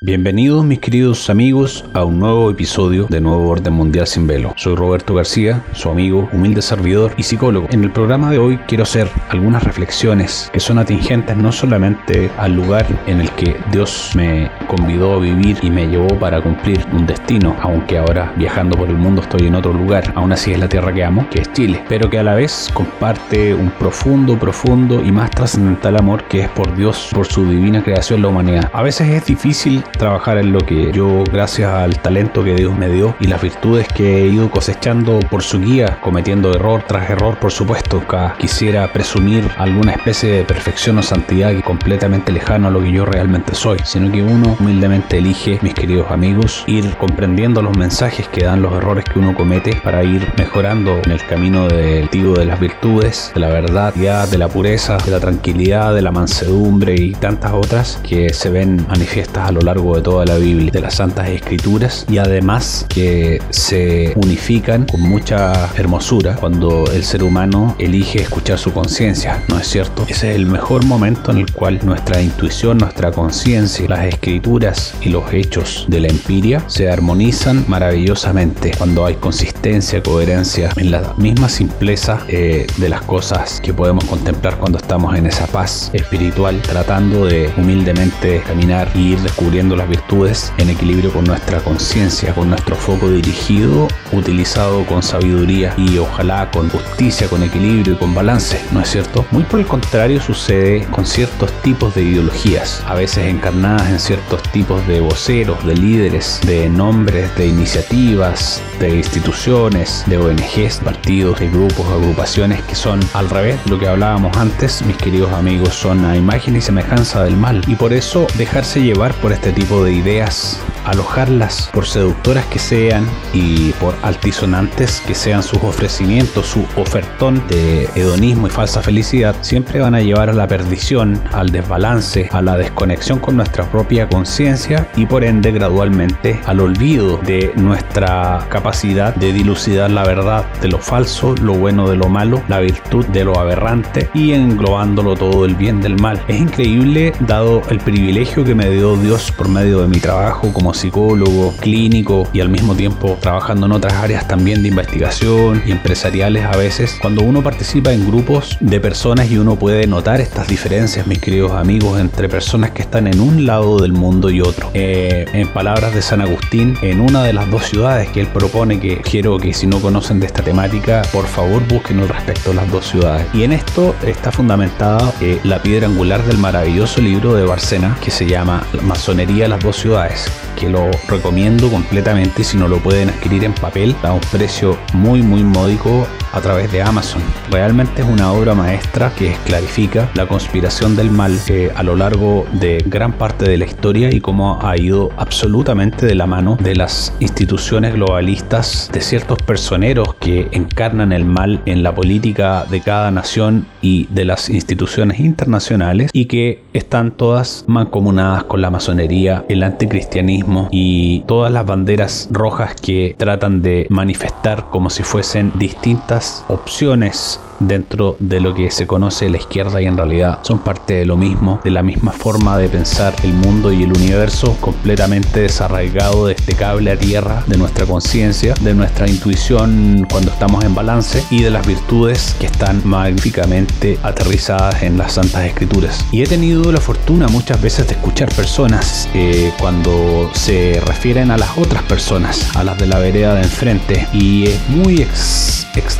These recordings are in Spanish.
Bienvenidos mis queridos amigos a un nuevo episodio de Nuevo Orden Mundial sin Velo. Soy Roberto García, su amigo, humilde servidor y psicólogo. En el programa de hoy quiero hacer algunas reflexiones que son atingentes no solamente al lugar en el que Dios me convidó a vivir y me llevó para cumplir un destino, aunque ahora viajando por el mundo estoy en otro lugar, aún así es la tierra que amo, que es Chile, pero que a la vez comparte un profundo, profundo y más trascendental amor que es por Dios, por su divina creación la humanidad. A veces es difícil trabajar en lo que yo, gracias al talento que Dios me dio y las virtudes que he ido cosechando por su guía, cometiendo error tras error, por supuesto, quisiera presumir alguna especie de perfección o santidad completamente lejano a lo que yo realmente soy, sino que uno humildemente elige, mis queridos amigos, ir comprendiendo los mensajes que dan los errores que uno comete para ir mejorando en el camino del tío de las virtudes, de la verdad, de la pureza, de la tranquilidad, de la mansedumbre y tantas otras que se ven manifiestas a lo largo de toda la Biblia, de las Santas Escrituras, y además que se unifican con mucha hermosura cuando el ser humano elige escuchar su conciencia, ¿no es cierto? Ese es el mejor momento en el cual nuestra intuición, nuestra conciencia, las escrituras y los hechos de la empiria se armonizan maravillosamente cuando hay consistencia, coherencia en la misma simpleza eh, de las cosas que podemos contemplar cuando estamos en esa paz espiritual, tratando de humildemente caminar y ir descubriendo las virtudes en equilibrio con nuestra conciencia, con nuestro foco dirigido, utilizado con sabiduría y ojalá con justicia, con equilibrio y con balance, ¿no es cierto? Muy por el contrario sucede con ciertos tipos de ideologías, a veces encarnadas en ciertos tipos de voceros, de líderes, de nombres, de iniciativas, de instituciones, de ONGs, partidos, de grupos, agrupaciones que son al revés de lo que hablábamos antes, mis queridos amigos, son a imagen y semejanza del mal y por eso dejarse llevar por este tipo de ideas, alojarlas por seductoras que sean y por altisonantes que sean sus ofrecimientos, su ofertón de hedonismo y falsa felicidad, siempre van a llevar a la perdición, al desbalance, a la desconexión con nuestra propia conciencia y por ende gradualmente al olvido de nuestra capacidad de dilucidar la verdad de lo falso, lo bueno de lo malo, la virtud de lo aberrante y englobándolo todo el bien del mal. Es increíble dado el privilegio que me dio Dios medio de mi trabajo como psicólogo, clínico y al mismo tiempo trabajando en otras áreas también de investigación y empresariales a veces, cuando uno participa en grupos de personas y uno puede notar estas diferencias, mis queridos amigos, entre personas que están en un lado del mundo y otro. Eh, en palabras de San Agustín, en una de las dos ciudades que él propone, que quiero que si no conocen de esta temática, por favor busquen al respecto las dos ciudades. Y en esto está fundamentada eh, la piedra angular del maravilloso libro de Barcena que se llama Masonería las dos ciudades, que lo recomiendo completamente si no lo pueden adquirir en papel. A un precio muy muy módico a través de Amazon. Realmente es una obra maestra que clarifica la conspiración del mal eh, a lo largo de gran parte de la historia y cómo ha ido absolutamente de la mano de las instituciones globalistas, de ciertos personeros que encarnan el mal en la política de cada nación y de las instituciones internacionales y que están todas mancomunadas con la masonería, el anticristianismo y todas las banderas rojas que tratan de manifestar como si fuesen distintas opciones dentro de lo que se conoce la izquierda y en realidad son parte de lo mismo, de la misma forma de pensar el mundo y el universo completamente desarraigado de este cable a tierra de nuestra conciencia, de nuestra intuición cuando estamos en balance y de las virtudes que están magníficamente aterrizadas en las santas escrituras. Y he tenido la fortuna muchas veces de escuchar personas eh, cuando se refieren a las otras personas, a las de la vereda de enfrente y es muy extraño,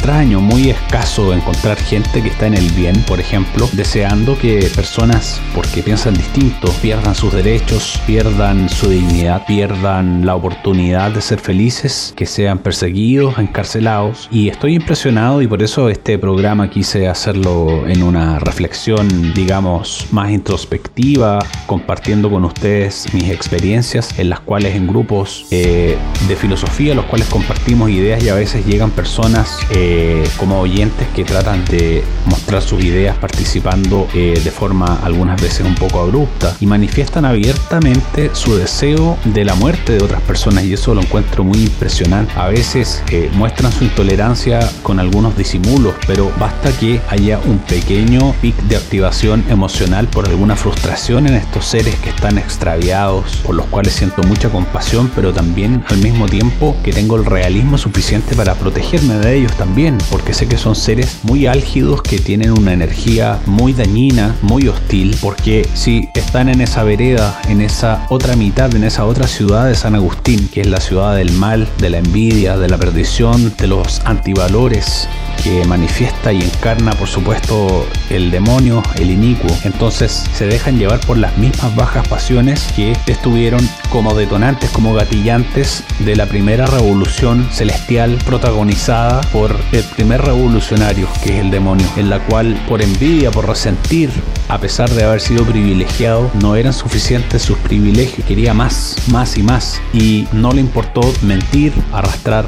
muy escaso en encontrar gente que está en el bien, por ejemplo, deseando que personas, porque piensan distinto, pierdan sus derechos, pierdan su dignidad, pierdan la oportunidad de ser felices, que sean perseguidos, encarcelados. Y estoy impresionado y por eso este programa quise hacerlo en una reflexión, digamos, más introspectiva, compartiendo con ustedes mis experiencias en las cuales en grupos eh, de filosofía, los cuales compartimos ideas y a veces llegan personas eh, eh, como oyentes que tratan de mostrar sus ideas participando eh, de forma algunas veces un poco abrupta y manifiestan abiertamente su deseo de la muerte de otras personas y eso lo encuentro muy impresionante. A veces eh, muestran su intolerancia con algunos disimulos, pero basta que haya un pequeño pic de activación emocional por alguna frustración en estos seres que están extraviados, por los cuales siento mucha compasión, pero también al mismo tiempo que tengo el realismo suficiente para protegerme de ellos también, porque sé que son seres muy álgidos que tienen una energía muy dañina, muy hostil, porque si están en esa vereda, en esa otra mitad, en esa otra ciudad de San Agustín, que es la ciudad del mal, de la envidia, de la perdición, de los antivalores, que manifiesta y encarna por supuesto el demonio, el inicuo. Entonces se dejan llevar por las mismas bajas pasiones que estuvieron como detonantes, como gatillantes de la primera revolución celestial protagonizada por el primer revolucionario, que es el demonio, en la cual por envidia, por resentir, a pesar de haber sido privilegiado, no eran suficientes sus privilegios, quería más, más y más, y no le importó mentir, arrastrar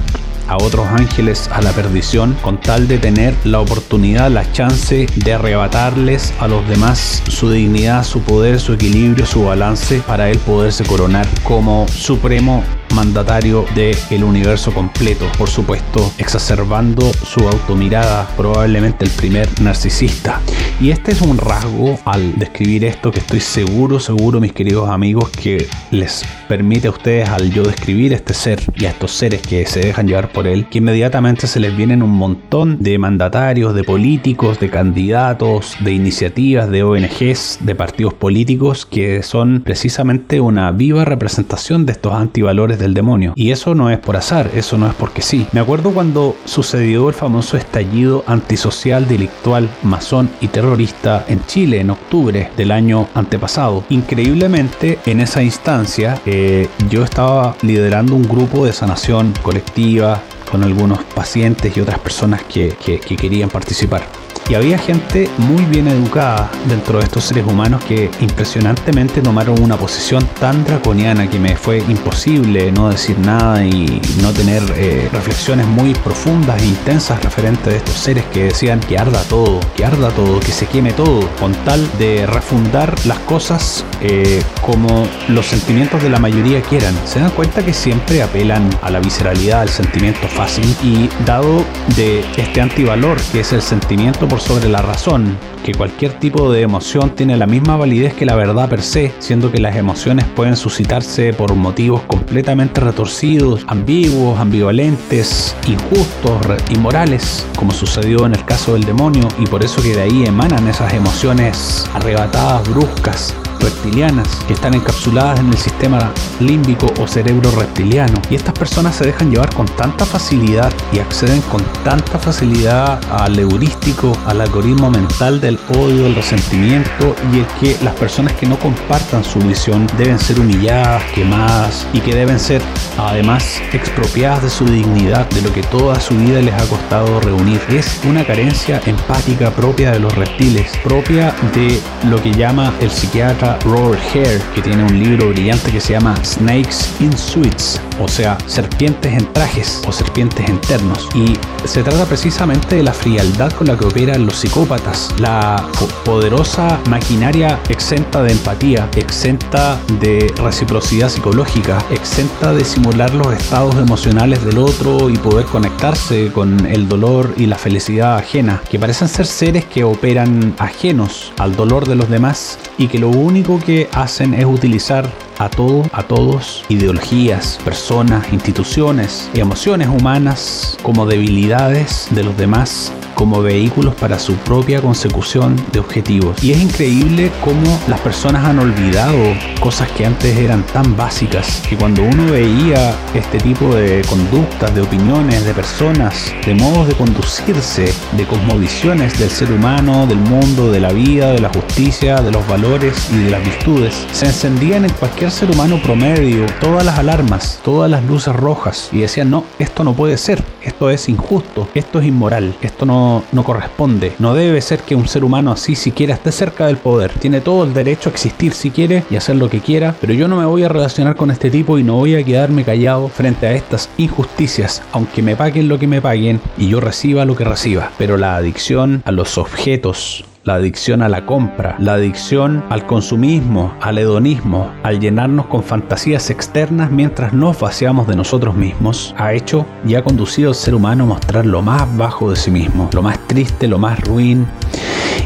a otros ángeles a la perdición con tal de tener la oportunidad, la chance de arrebatarles a los demás su dignidad, su poder, su equilibrio, su balance para él poderse coronar como supremo mandatario del universo completo, por supuesto, exacerbando su automirada, probablemente el primer narcisista. Y este es un rasgo al describir esto que estoy seguro, seguro, mis queridos amigos, que les permite a ustedes al yo describir este ser y a estos seres que se dejan llevar por él, que inmediatamente se les vienen un montón de mandatarios, de políticos, de candidatos, de iniciativas, de ONGs, de partidos políticos que son precisamente una viva representación de estos antivalores del demonio. Y eso no es por azar, eso no es porque sí. Me acuerdo cuando sucedió el famoso estallido antisocial, delictual, masón y terrorista en Chile en octubre del año antepasado. Increíblemente, en esa instancia, eh, yo estaba liderando un grupo de sanación colectiva con algunos pacientes y otras personas que querían participar. Y había gente muy bien educada dentro de estos seres humanos que impresionantemente tomaron una posición tan draconiana que me fue imposible no decir nada y no tener eh, reflexiones muy profundas e intensas referentes de estos seres que decían que arda todo, que arda todo, que se queme todo, con tal de refundar las cosas eh, como los sentimientos de la mayoría quieran. Se dan cuenta que siempre apelan a la visceralidad, al sentimiento fácil y dado de este antivalor que es el sentimiento por sobre la razón, que cualquier tipo de emoción tiene la misma validez que la verdad per se, siendo que las emociones pueden suscitarse por motivos completamente retorcidos, ambiguos, ambivalentes, injustos, inmorales, como sucedió en el caso del demonio, y por eso que de ahí emanan esas emociones arrebatadas, bruscas, reptilianas que están encapsuladas en el sistema límbico o cerebro reptiliano. Y estas personas se dejan llevar con tanta facilidad y acceden con tanta facilidad al heurístico, al algoritmo mental del odio, el resentimiento y el que las personas que no compartan su visión deben ser humilladas, quemadas y que deben ser además expropiadas de su dignidad, de lo que toda su vida les ha costado reunir. Es una carencia empática propia de los reptiles, propia de lo que llama el psiquiatra Robert Hare, que tiene un libro brillante que se llama Snakes in Suits, o sea, serpientes en trajes o serpientes en ternos. Y se trata precisamente de la frialdad con la que operan los psicópatas, la poderosa maquinaria exenta de empatía, exenta de reciprocidad psicológica, exenta de simular los estados emocionales del otro y poder conectarse con el dolor y la felicidad ajena, que parecen ser seres que operan ajenos al dolor de los demás y que lo único que hacen es utilizar a todo, a todos, ideologías, personas, instituciones y emociones humanas como debilidades de los demás como vehículos para su propia consecución de objetivos. Y es increíble cómo las personas han olvidado cosas que antes eran tan básicas, que cuando uno veía este tipo de conductas, de opiniones, de personas, de modos de conducirse, de cosmovisiones del ser humano, del mundo, de la vida, de la justicia, de los valores y de las virtudes, se encendían en cualquier ser humano promedio todas las alarmas, todas las luces rojas y decían, no, esto no puede ser, esto es injusto, esto es inmoral, esto no no, corresponde. No debe ser que un ser humano así siquiera esté cerca del poder. Tiene todo el derecho a existir si quiere y hacer lo que quiera, pero yo no me voy a relacionar con este tipo y no voy a quedarme callado frente a estas injusticias, aunque me paguen lo que me paguen y yo reciba lo que reciba. Pero la adicción a los objetos, la adicción a la compra, la adicción al consumismo, al hedonismo, al llenarnos con fantasías externas mientras nos vaciamos de nosotros mismos, ha hecho y ha conducido al ser humano a mostrar lo más bajo de sí mismo, lo más triste, lo más ruin.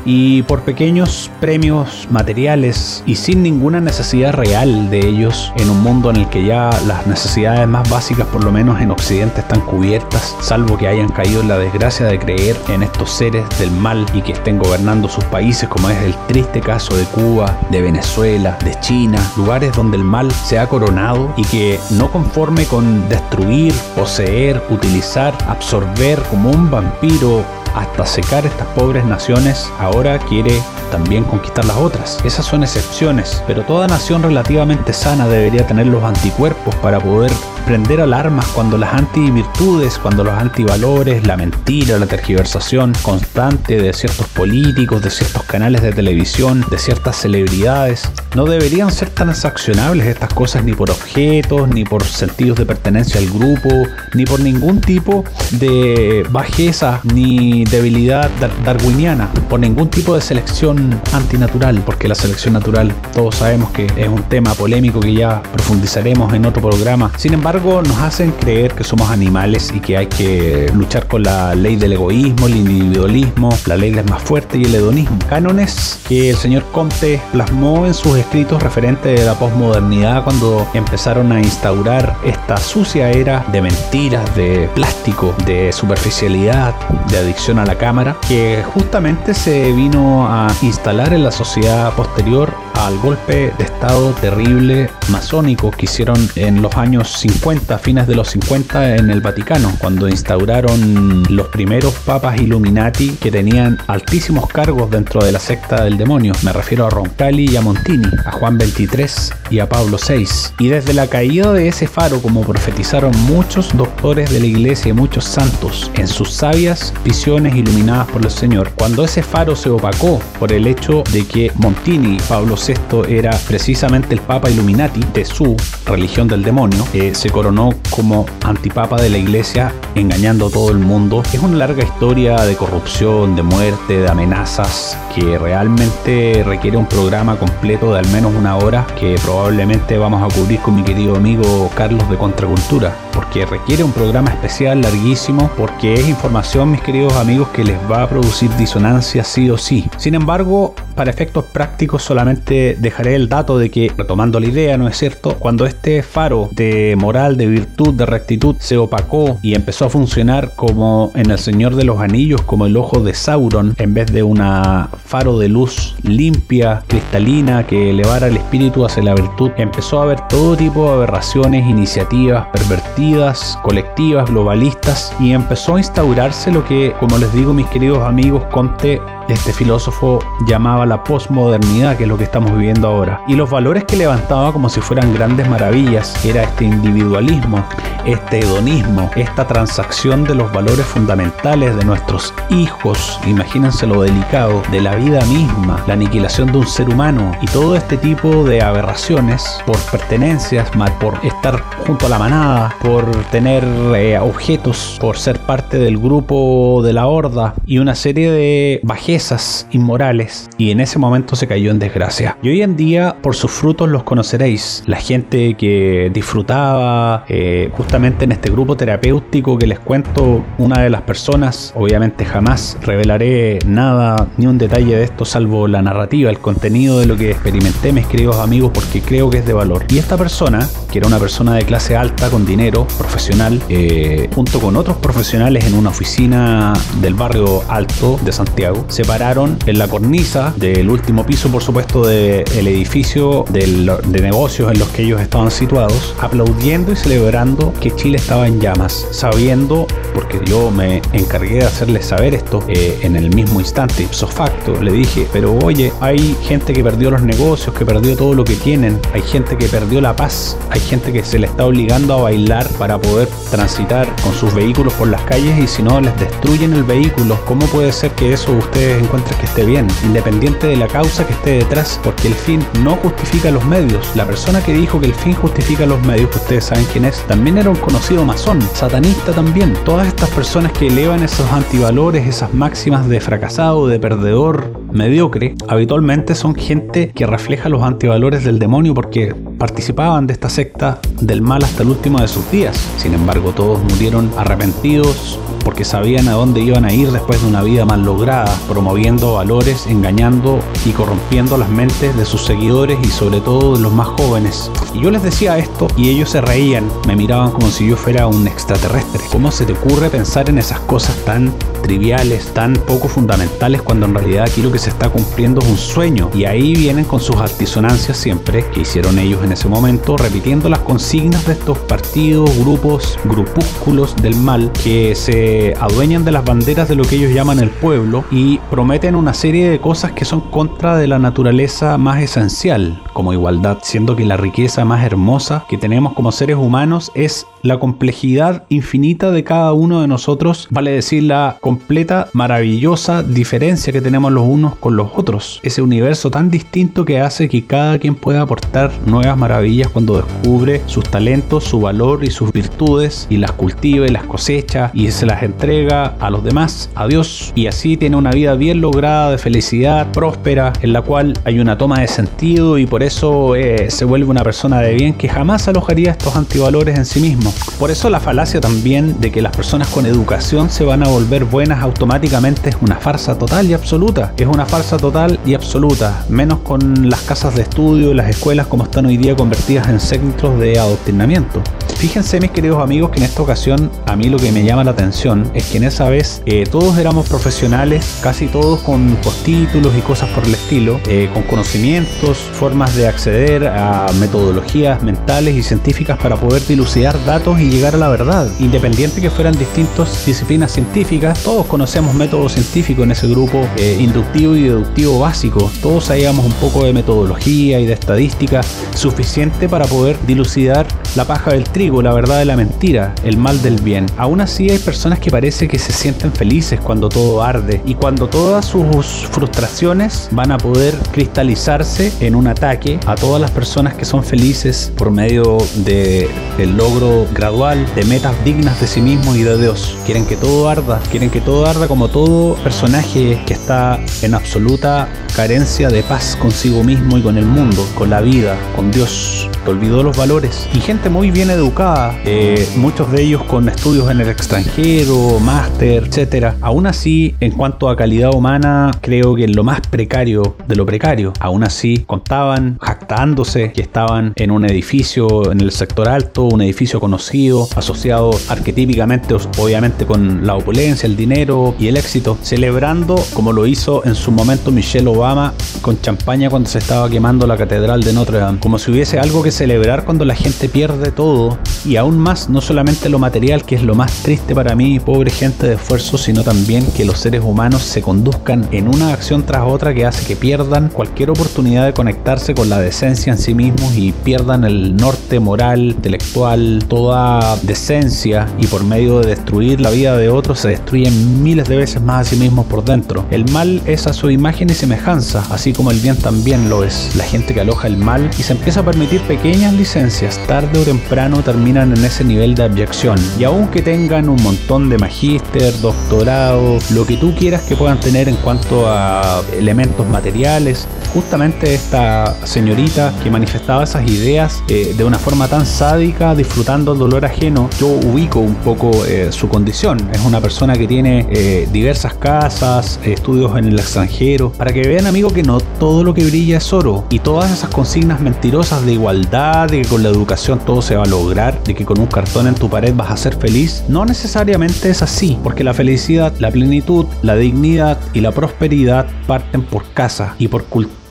Y por pequeños premios materiales y sin ninguna necesidad real de ellos en un mundo en el que ya las necesidades más básicas por lo menos en Occidente están cubiertas, salvo que hayan caído en la desgracia de creer en estos seres del mal y que estén gobernando sus países como es el triste caso de Cuba, de Venezuela, de China, lugares donde el mal se ha coronado y que no conforme con destruir, poseer, utilizar, absorber como un vampiro hasta secar estas pobres naciones, ahora quiere también conquistar las otras. Esas son excepciones, pero toda nación relativamente sana debería tener los anticuerpos para poder prender alarmas cuando las antivirtudes, cuando los antivalores, la mentira, la tergiversación constante de ciertos políticos, de ciertos canales de televisión, de ciertas celebridades, no deberían ser transaccionables estas cosas ni por objetos, ni por sentidos de pertenencia al grupo, ni por ningún tipo de bajeza ni debilidad darwiniana, por ningún tipo de selección antinatural, porque la selección natural todos sabemos que es un tema polémico que ya profundizaremos en otro programa. Sin embargo, nos hacen creer que somos animales y que hay que luchar con la ley del egoísmo, el individualismo, la ley del más fuerte y el hedonismo. Cánones que el señor Comte plasmó en sus escritos referentes de la posmodernidad cuando empezaron a instaurar esta sucia era de mentiras, de plástico, de superficialidad, de adicción a la cámara, que justamente se vino a instalar en la sociedad posterior al golpe de estado terrible masónico que hicieron en los años 50, fines de los 50 en el Vaticano, cuando instauraron los primeros papas Illuminati que tenían altísimos cargos dentro de la secta del demonio. Me refiero a Roncalli y a Montini, a Juan XXIII y a Pablo VI. Y desde la caída de ese faro, como profetizaron muchos doctores de la iglesia y muchos santos en sus sabias visiones iluminadas por el Señor, cuando ese faro se opacó por el hecho de que Montini y Pablo VI era precisamente el Papa Illuminati de su religión del demonio, eh, se coronó como antipapa de la iglesia engañando a todo el mundo. Es una larga historia de corrupción, de muerte, de amenazas que realmente requiere un programa completo de al menos una hora que probablemente vamos a cubrir con mi querido amigo Carlos de Contracultura porque requiere un programa especial larguísimo porque es información mis queridos amigos que les va a producir disonancia sí o sí. Sin embargo, para efectos prácticos solamente dejaré el dato de que, retomando la idea, ¿no es cierto? Cuando este faro de moral, de virtud, de rectitud se opacó y empezó a funcionar como en El Señor de los Anillos, como el ojo de Sauron, en vez de una faro de luz limpia, cristalina, que elevara el espíritu hacia la virtud, empezó a haber todo tipo de aberraciones, iniciativas pervertidas, colectivas, globalistas, y empezó a instaurarse lo que, como les digo mis queridos amigos, Conte este filósofo llamaba la posmodernidad, que es lo que estamos viviendo ahora. Y los valores que levantaba como si fueran grandes maravillas era este individualismo, este hedonismo, esta transacción de los valores fundamentales de nuestros hijos, imagínense lo delicado, de la vida misma, la aniquilación de un ser humano y todo este tipo de aberraciones por pertenencias, por estar junto a la manada, por tener eh, objetos, por ser parte del grupo de la horda y una serie de bajezas inmorales en ese momento se cayó en desgracia. Y hoy en día por sus frutos los conoceréis. La gente que disfrutaba eh, justamente en este grupo terapéutico que les cuento, una de las personas, obviamente jamás revelaré nada ni un detalle de esto salvo la narrativa, el contenido de lo que experimenté, mis queridos amigos, porque creo que es de valor. Y esta persona, que era una persona de clase alta, con dinero, profesional, eh, junto con otros profesionales en una oficina del barrio alto de Santiago, se pararon en la cornisa del último piso, por supuesto, del edificio de negocios en los que ellos estaban situados, aplaudiendo y celebrando que Chile estaba en llamas, sabiendo, porque yo me encargué de hacerles saber esto eh, en el mismo instante, ipso facto, le dije, pero oye, hay gente que perdió los negocios, que perdió todo lo que tienen, hay gente que perdió la paz, hay gente que se le está obligando a bailar para poder transitar con sus vehículos por las calles y si no les destruyen el vehículo, ¿cómo puede ser que eso ustedes encuentren que esté bien? Independiente de la causa que esté detrás, porque el fin no justifica los medios. La persona que dijo que el fin justifica los medios, que ustedes saben quién es, también era un conocido masón, satanista también. Todas estas personas que elevan esos antivalores, esas máximas de fracasado, de perdedor, mediocre, habitualmente son gente que refleja los antivalores del demonio porque participaban de esta secta del mal hasta el último de sus días. Sin embargo, todos murieron arrepentidos porque sabían a dónde iban a ir después de una vida mal lograda, promoviendo valores, engañando y corrompiendo las mentes de sus seguidores y sobre todo de los más jóvenes. Y yo les decía esto y ellos se reían, me miraban como si yo fuera un extraterrestre. ¿Cómo se te ocurre pensar en esas cosas tan triviales, tan poco fundamentales cuando en realidad aquí lo que se está cumpliendo un sueño? Y ahí vienen con sus altisonancias siempre que hicieron ellos en ese momento, repitiendo las consignas de estos partidos, grupos, grupúsculos del mal que se adueñan de las banderas de lo que ellos llaman el pueblo y prometen una serie de cosas que son contra de la naturaleza más esencial, como igualdad, siendo que la riqueza más hermosa que tenemos como seres humanos es la complejidad infinita de cada uno de nosotros, vale decir la completa, maravillosa diferencia que tenemos los unos con los otros. Ese universo tan distinto que hace que cada quien pueda aportar nuevas maravillas cuando descubre sus talentos, su valor y sus virtudes y las cultiva y las cosecha y se las entrega a los demás, a Dios, y así tiene una vida bien lograda de felicidad, próspera, en la cual hay una toma de sentido y por eso eh, se vuelve una persona de bien que jamás alojaría estos antivalores en sí mismo. Por eso la falacia también de que las personas con educación se van a volver buenas automáticamente es una farsa total y absoluta. Es una farsa total y absoluta, menos con las casas de estudio y las escuelas como están hoy día convertidas en centros de adoctrinamiento. Fíjense mis queridos amigos que en esta ocasión a mí lo que me llama la atención es que en esa vez eh, todos éramos profesionales, casi todos con postítulos y cosas por el estilo, eh, con conocimientos, formas de acceder a metodologías mentales y científicas para poder dilucidar datos y llegar a la verdad. Independiente que fueran distintas disciplinas científicas, todos conocemos métodos científicos en ese grupo eh, inductivo y deductivo básico. Todos sabíamos un poco de metodología y de estadística suficiente para poder dilucidar la paja del trigo, la verdad de la mentira, el mal del bien. Aún así hay personas que parece que se sienten felices cuando todo arde y cuando todas sus frustraciones van a poder cristalizarse en un ataque a todas las personas que son felices por medio de el logro gradual de metas dignas de sí mismos y de Dios. Quieren que todo arda, quieren que todo arda como todo personaje que está en absoluta carencia de paz consigo mismo y con el mundo, con la vida, con Dios. Que olvidó los valores. Y gente muy bien educada, eh, muchos de ellos con estudios en el extranjero, máster, etcétera. Aún así, en cuanto a calidad humana, creo que en lo más precario de lo precario. Aún así, contaban, jactándose que estaban en un edificio en el sector alto, un edificio conocido, asociado arquetípicamente, obviamente, con la opulencia, el dinero y el éxito, celebrando como lo hizo en su momento Michelle Obama con champaña cuando se estaba quemando la catedral de Notre Dame, como si hubiese algo que celebrar cuando la gente pierde todo y aún más no solamente lo material que es lo más triste para mí, pobre gente de esfuerzo, sino también que los seres humanos se conduzcan en una acción tras otra que hace que pierdan cualquier oportunidad de conectarse con la decencia en sí mismos y pierdan el norte moral, intelectual, toda decencia y por medio de destruir la vida de otros se destruyen miles de veces más a sí mismos por dentro. El mal es a su imagen y semejanza, así como el bien también lo es. La gente que aloja el mal y se empieza a permitir pequeñas licencias, tarde o temprano terminan en ese nivel de abyección. Y aunque tengan un montón de magíster, doctorado, lo que tú quieras que puedan tener en cuanto a elementos materiales, justamente esta señorita que manifestaba esas ideas eh, de una forma tan sádica, disfrutando el dolor ajeno, yo ubico un poco eh, su condición. Es una persona que tiene eh, diversas casas, estudios en el extranjero, para que vean, amigo, que no todo lo que brilla es oro. Y todas esas consignas mentirosas de igualdad, de que con la educación todo se va a lograr, de que con un cartón en tu pared vas a ser feliz, no necesariamente es así, porque la felicidad, la plenitud, la dignidad y la prosperidad parten por casa y por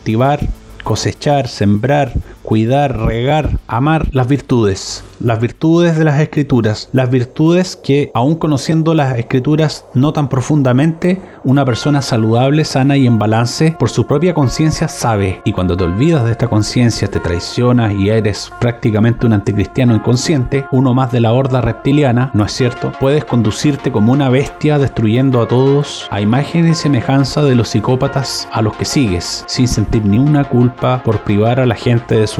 cultivar, cosechar, sembrar, cuidar, regar, amar las virtudes las virtudes de las escrituras, las virtudes que, aun conociendo las escrituras no tan profundamente, una persona saludable, sana y en balance por su propia conciencia sabe. Y cuando te olvidas de esta conciencia, te traicionas y eres prácticamente un anticristiano inconsciente, uno más de la horda reptiliana, ¿no es cierto? Puedes conducirte como una bestia destruyendo a todos a imagen y semejanza de los psicópatas a los que sigues, sin sentir ni una culpa por privar a la gente de su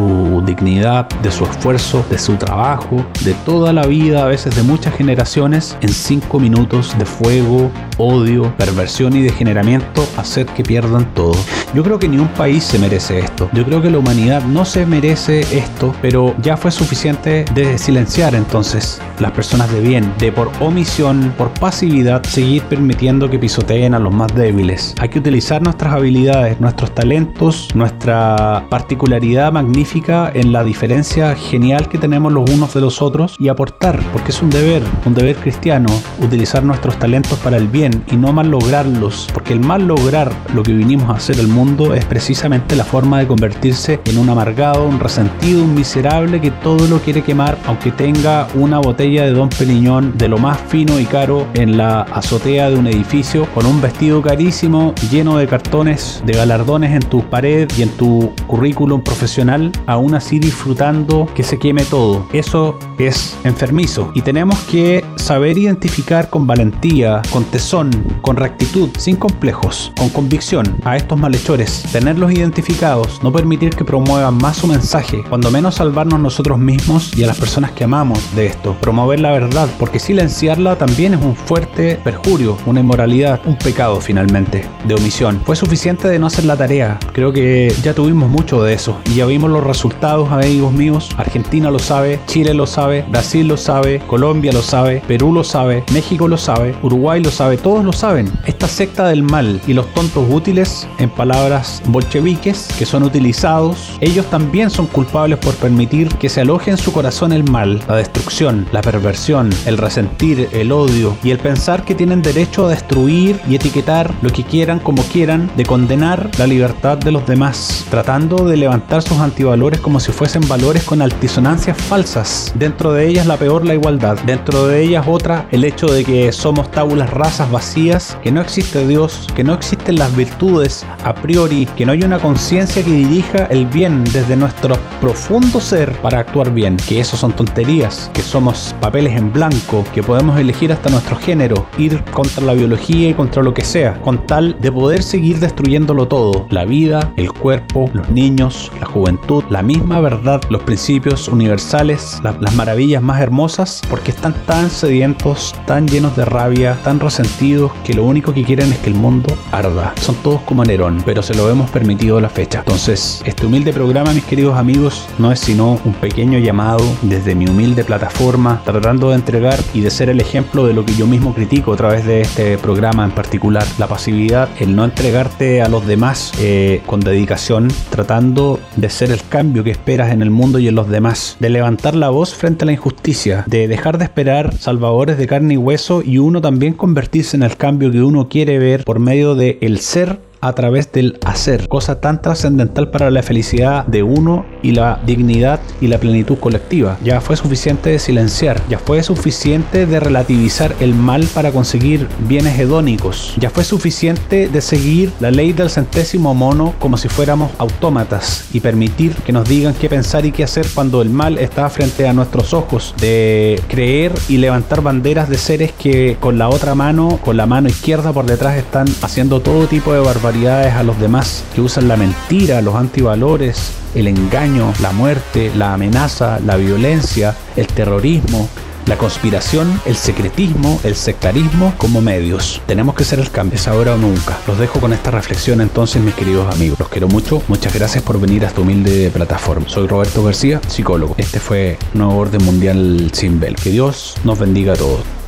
dignidad, de su esfuerzo, de su trabajo de toda la vida, a veces de muchas generaciones, en cinco minutos de fuego, odio, perversión y degeneramiento, hacer que pierdan todo. Yo creo que ni un país se merece esto. Yo creo que la humanidad no se merece esto, pero ya fue suficiente de silenciar entonces las personas de bien, de por omisión, por pasividad, seguir permitiendo que pisoteen a los más débiles. Hay que utilizar nuestras habilidades, nuestros talentos, nuestra particularidad magnífica en la diferencia genial que tenemos los unos de los otros y aportar, porque es un deber, un deber cristiano, utilizar nuestros talentos para el bien y no mal lograrlos, porque el mal lograr lo que vinimos a hacer el mundo es precisamente la forma de convertirse en un amargado, un resentido, un miserable que todo lo quiere quemar, aunque tenga una botella de Don Peliñón de lo más fino y caro en la azotea de un edificio, con un vestido carísimo lleno de cartones, de galardones en tu pared y en tu currículum profesional, aún así disfrutando que se queme todo. Eso es enfermizo y tenemos que saber identificar con valentía, con tesón, con rectitud, sin complejos, con convicción a estos malhechores, tenerlos identificados, no permitir que promuevan más su mensaje, cuando menos salvarnos nosotros mismos y a las personas que amamos de esto, promover la verdad, porque silenciarla también es un fuerte perjurio, una inmoralidad, un pecado finalmente, de omisión. Fue suficiente de no hacer la tarea, creo que ya tuvimos mucho de eso y ya vimos los resultados, amigos míos, Argentina lo sabe, Chile lo sabe, Brasil lo sabe, Colombia lo sabe, Perú lo sabe, México lo sabe, Uruguay lo sabe, todos lo saben. Esta secta del mal y los tontos útiles, en palabras bolcheviques, que son utilizados, ellos también son culpables por permitir que se aloje en su corazón el mal, la destrucción, la perversión, el resentir, el odio y el pensar que tienen derecho a destruir y etiquetar lo que quieran como quieran, de condenar la libertad de los demás, tratando de levantar sus antivalores como si fuesen valores con altisonancias falsas Dentro de ellas la peor la igualdad. Dentro de ellas otra el hecho de que somos tabulas razas vacías, que no existe Dios, que no existen las virtudes a priori, que no hay una conciencia que dirija el bien desde nuestro profundo ser para actuar bien. Que eso son tonterías, que somos papeles en blanco, que podemos elegir hasta nuestro género, ir contra la biología y contra lo que sea, con tal de poder seguir destruyéndolo todo. La vida, el cuerpo, los niños, la juventud, la misma verdad, los principios universales las maravillas más hermosas porque están tan sedientos, tan llenos de rabia, tan resentidos que lo único que quieren es que el mundo arda. Son todos como Nerón, pero se lo hemos permitido a la fecha. Entonces, este humilde programa, mis queridos amigos, no es sino un pequeño llamado desde mi humilde plataforma, tratando de entregar y de ser el ejemplo de lo que yo mismo critico a través de este programa en particular. La pasividad, el no entregarte a los demás eh, con dedicación, tratando de ser el cambio que esperas en el mundo y en los demás, de levantar la voz frente a la injusticia, de dejar de esperar salvadores de carne y hueso y uno también convertirse en el cambio que uno quiere ver por medio de el ser a través del hacer, cosa tan trascendental para la felicidad de uno y la dignidad y la plenitud colectiva. Ya fue suficiente de silenciar, ya fue suficiente de relativizar el mal para conseguir bienes hedónicos, ya fue suficiente de seguir la ley del centésimo mono como si fuéramos autómatas y permitir que nos digan qué pensar y qué hacer cuando el mal está frente a nuestros ojos, de creer y levantar banderas de seres que con la otra mano, con la mano izquierda por detrás están haciendo todo tipo de barbaridades a los demás, que usan la mentira, los antivalores, el engaño, la muerte, la amenaza, la violencia, el terrorismo, la conspiración, el secretismo, el sectarismo como medios. Tenemos que ser el cambio, es ahora o nunca. Los dejo con esta reflexión entonces, mis queridos amigos. Los quiero mucho, muchas gracias por venir a esta humilde plataforma. Soy Roberto García, psicólogo. Este fue Nuevo Orden Mundial Sin Bel. Que Dios nos bendiga a todos.